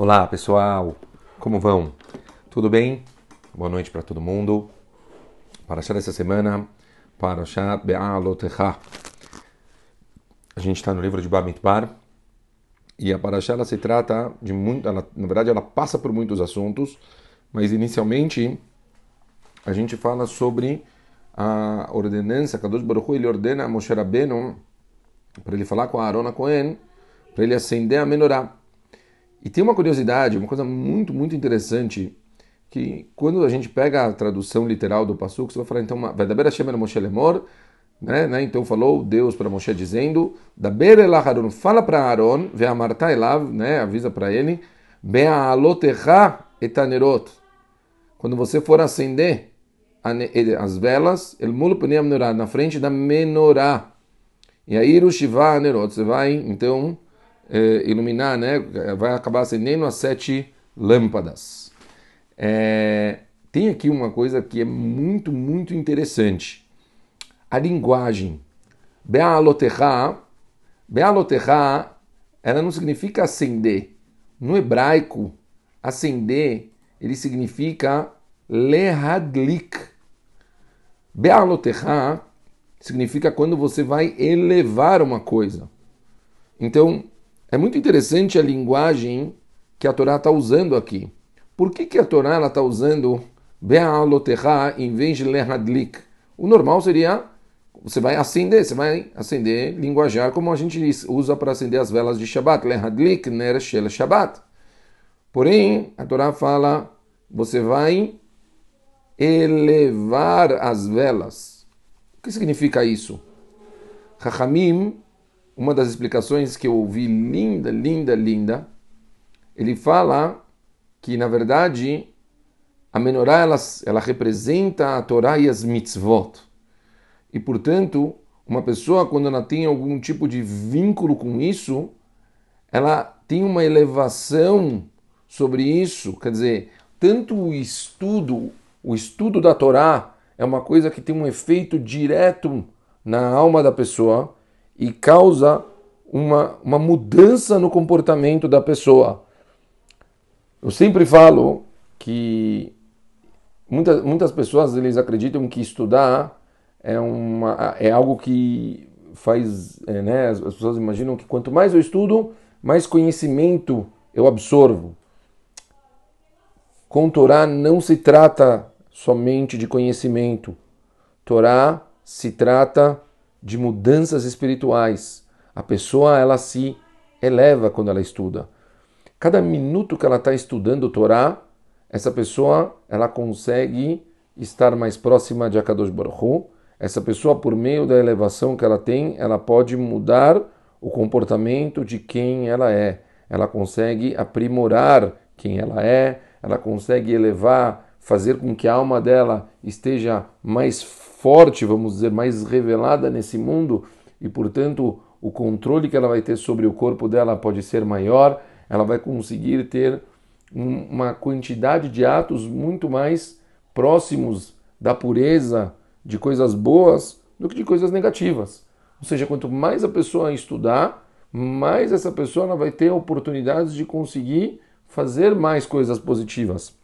Olá pessoal, como vão? Tudo bem? Boa noite para todo mundo. Para achar essa semana, para achar Be'alotecha. A gente está no livro de Bamidbar e a Parashá ela se trata de muito, ela, na verdade ela passa por muitos assuntos, mas inicialmente a gente fala sobre a ordenança, Kadosh Baruch Hu, ele ordena a Moshe Rabbeinu para ele falar com a Arona Cohen, para ele acender a menorá. E tem uma curiosidade, uma coisa muito, muito interessante, que quando a gente pega a tradução literal do Passuco, você vai falar, então, dar Hashem Moshe Lemor, né, né? Então falou Deus para Moshe dizendo, da Berela Harun, fala para Aaron, ve amartai lá, né, avisa para ele, be'alotecha etanerot. Quando você for acender as velas, el mulo menorá, na frente da menorá. E aí o Shiva Nerot, você vai então é, iluminar, né? Vai acabar acendendo as sete lâmpadas. É, tem aqui uma coisa que é muito, muito interessante. A linguagem. Be'alotecha, Be'alotecha, ela não significa acender. No hebraico, acender, ele significa lehadlik. Be'alotecha significa quando você vai elevar uma coisa. Então, é muito interessante a linguagem que a Torá está usando aqui. Por que, que a Torá está usando Be'alotecha em vez de lehadlik? O normal seria você vai acender, você vai acender linguajar como a gente usa para acender as velas de Shabbat, lehadlik ner shel Shabbat. Porém, a Torá fala, você vai elevar as velas. O que significa isso? Chachamim, uma das explicações que eu ouvi linda, linda, linda, ele fala que, na verdade, a menorá ela, ela representa a Torá e as mitzvot. E, portanto, uma pessoa, quando ela tem algum tipo de vínculo com isso, ela tem uma elevação sobre isso. Quer dizer, tanto o estudo, o estudo da Torá é uma coisa que tem um efeito direto na alma da pessoa e causa uma, uma mudança no comportamento da pessoa. Eu sempre falo que muitas, muitas pessoas eles acreditam que estudar é, uma, é algo que faz, é, né, as, pessoas imaginam que quanto mais eu estudo, mais conhecimento eu absorvo. Com Torá não se trata somente de conhecimento. Torá se trata de mudanças espirituais. A pessoa ela se eleva quando ela estuda. Cada minuto que ela está estudando Torá, essa pessoa ela consegue estar mais próxima de Akadosh Baruch Hu, essa pessoa, por meio da elevação que ela tem, ela pode mudar o comportamento de quem ela é. Ela consegue aprimorar quem ela é, ela consegue elevar, fazer com que a alma dela esteja mais forte, vamos dizer, mais revelada nesse mundo e, portanto, o controle que ela vai ter sobre o corpo dela pode ser maior, ela vai conseguir ter uma quantidade de atos muito mais próximos da pureza, de coisas boas do que de coisas negativas. Ou seja, quanto mais a pessoa estudar, mais essa pessoa vai ter oportunidades de conseguir fazer mais coisas positivas.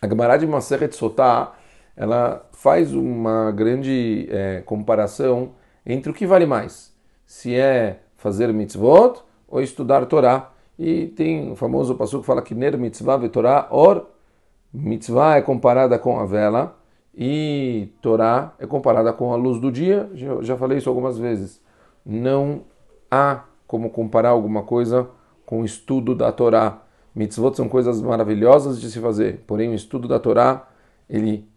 A Gemara de Maseret Sotá, ela faz uma grande é, comparação entre o que vale mais, se é fazer mitzvot ou estudar Torá. E tem o famoso passo que fala que ner mitzvah ve Torá or mitzvah é comparada com a vela e Torá é comparada com a luz do dia, já, já falei isso algumas vezes. Não há como comparar alguma coisa com o estudo da Torá. Mitzvot são coisas maravilhosas de se fazer, porém o estudo da Torá, ele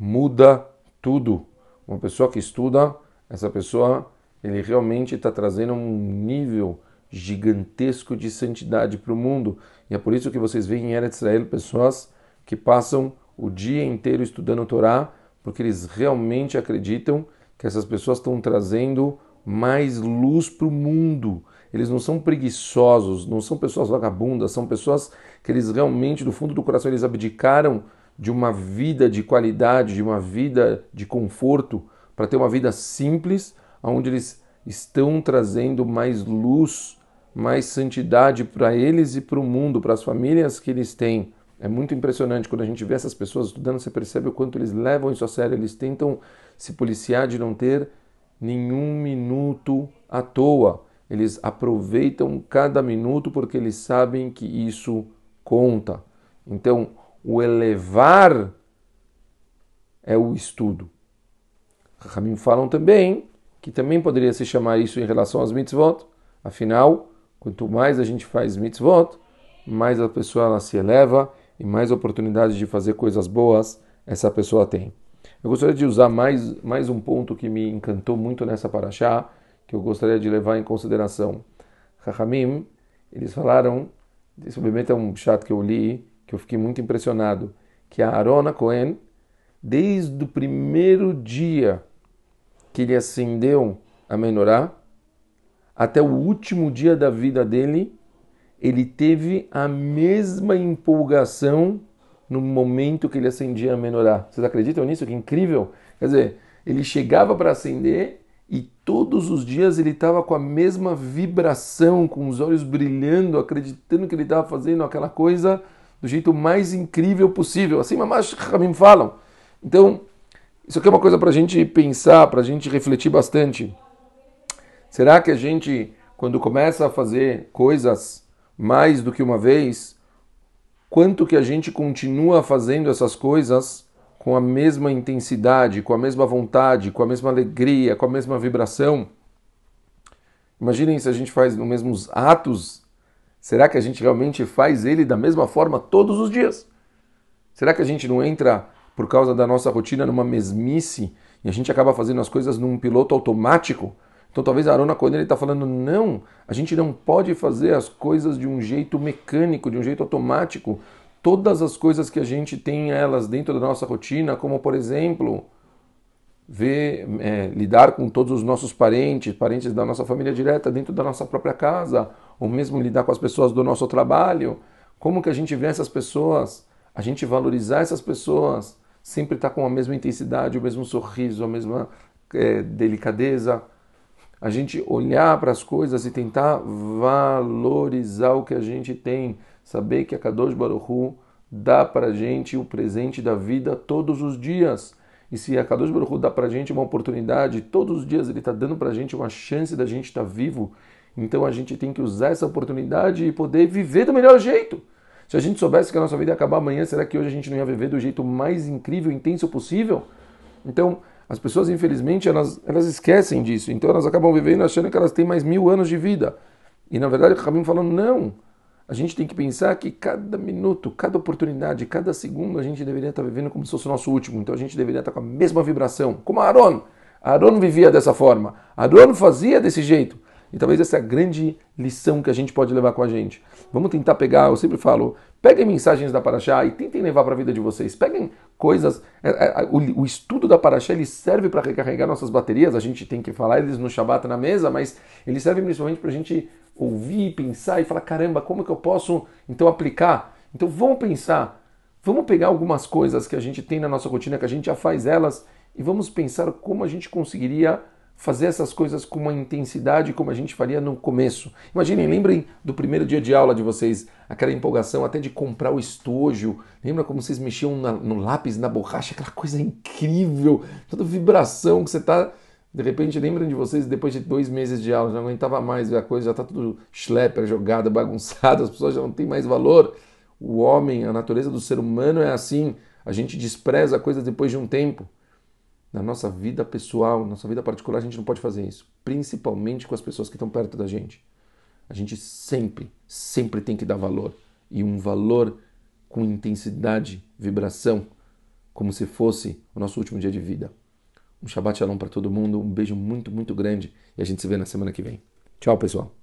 muda tudo. Uma pessoa que estuda, essa pessoa, ele realmente está trazendo um nível gigantesco de santidade para o mundo. E é por isso que vocês veem em Eretz Israel pessoas que passam o dia inteiro estudando Torá, porque eles realmente acreditam que essas pessoas estão trazendo mais luz para o mundo. Eles não são preguiçosos, não são pessoas vagabundas, são pessoas que eles realmente, do fundo do coração, eles abdicaram de uma vida de qualidade, de uma vida de conforto, para ter uma vida simples, onde eles estão trazendo mais luz mais santidade para eles e para o mundo, para as famílias que eles têm. É muito impressionante quando a gente vê essas pessoas estudando, você percebe o quanto eles levam isso a sério, eles tentam se policiar de não ter nenhum minuto à toa. Eles aproveitam cada minuto porque eles sabem que isso conta. Então, o elevar é o estudo. Ramim falam também que também poderia se chamar isso em relação às mitzvot. Afinal, quanto mais a gente faz mitzvot, mais a pessoa ela se eleva e mais oportunidades de fazer coisas boas essa pessoa tem. Eu gostaria de usar mais, mais um ponto que me encantou muito nessa paraxá, que eu gostaria de levar em consideração. Rahamim, eles falaram, esse obviamente é um chat que eu li, que eu fiquei muito impressionado, que a Arona Cohen, desde o primeiro dia que ele acendeu a menorá, até o último dia da vida dele, ele teve a mesma empolgação no momento que ele acendia a menorá. Vocês acreditam nisso? Que incrível! Quer dizer, ele chegava para acender e todos os dias ele estava com a mesma vibração, com os olhos brilhando, acreditando que ele estava fazendo aquela coisa do jeito mais incrível possível. Assim, mamãe Ramim falam. Então, isso aqui é uma coisa para a gente pensar, para a gente refletir bastante. Será que a gente, quando começa a fazer coisas mais do que uma vez, quanto que a gente continua fazendo essas coisas com a mesma intensidade, com a mesma vontade, com a mesma alegria, com a mesma vibração? Imaginem se a gente faz os mesmos atos, será que a gente realmente faz ele da mesma forma todos os dias? Será que a gente não entra por causa da nossa rotina numa mesmice e a gente acaba fazendo as coisas num piloto automático? Então talvez a Arona ele está falando, não, a gente não pode fazer as coisas de um jeito mecânico, de um jeito automático. Todas as coisas que a gente tem elas dentro da nossa rotina, como por exemplo, ver, é, lidar com todos os nossos parentes, parentes da nossa família direta dentro da nossa própria casa, ou mesmo lidar com as pessoas do nosso trabalho. Como que a gente vê essas pessoas? A gente valorizar essas pessoas, sempre estar tá com a mesma intensidade, o mesmo sorriso, a mesma é, delicadeza a gente olhar para as coisas e tentar valorizar o que a gente tem, saber que a Kadosh Baruch Hu dá para a gente o presente da vida todos os dias. E se a Kadosh Baruch dá para a gente uma oportunidade, todos os dias ele está dando para a gente uma chance da gente estar tá vivo, então a gente tem que usar essa oportunidade e poder viver do melhor jeito. Se a gente soubesse que a nossa vida ia acabar amanhã, será que hoje a gente não ia viver do jeito mais incrível, intenso possível? Então, as pessoas, infelizmente, elas, elas esquecem disso. Então elas acabam vivendo achando que elas têm mais mil anos de vida. E na verdade o Rabin falou, não. A gente tem que pensar que cada minuto, cada oportunidade, cada segundo a gente deveria estar vivendo como se fosse o nosso último. Então a gente deveria estar com a mesma vibração. Como Aaron. Aaron vivia dessa forma. Aaron fazia desse jeito. E talvez essa é a grande lição que a gente pode levar com a gente. Vamos tentar pegar, eu sempre falo, peguem mensagens da Paraxá e tentem levar para a vida de vocês. Peguem coisas. É, é, o, estudo da Paraxá ele serve para recarregar nossas baterias. A gente tem que falar eles no Shabat na mesa, mas ele serve principalmente para a gente ouvir, pensar e falar: caramba, como que eu posso então aplicar? Então vamos pensar. Vamos pegar algumas coisas que a gente tem na nossa rotina, que a gente já faz elas, e vamos pensar como a gente conseguiria fazer essas coisas com uma intensidade como a gente faria no começo. Imaginem, lembrem do primeiro dia de aula de vocês, aquela empolgação até de comprar o estojo. Lembra como vocês mexiam na, no lápis, na borracha, aquela coisa incrível, toda vibração que você está. De repente, lembram de vocês, depois de dois meses de aula, já não aguentava mais a coisa, já está tudo schlepper, jogada, bagunçada, as pessoas já não têm mais valor. O homem, a natureza do ser humano é assim, a gente despreza a coisa depois de um tempo. Na nossa vida pessoal, nossa vida particular, a gente não pode fazer isso. Principalmente com as pessoas que estão perto da gente. A gente sempre, sempre tem que dar valor. E um valor com intensidade, vibração, como se fosse o nosso último dia de vida. Um Shabbat Shalom para todo mundo, um beijo muito, muito grande e a gente se vê na semana que vem. Tchau, pessoal.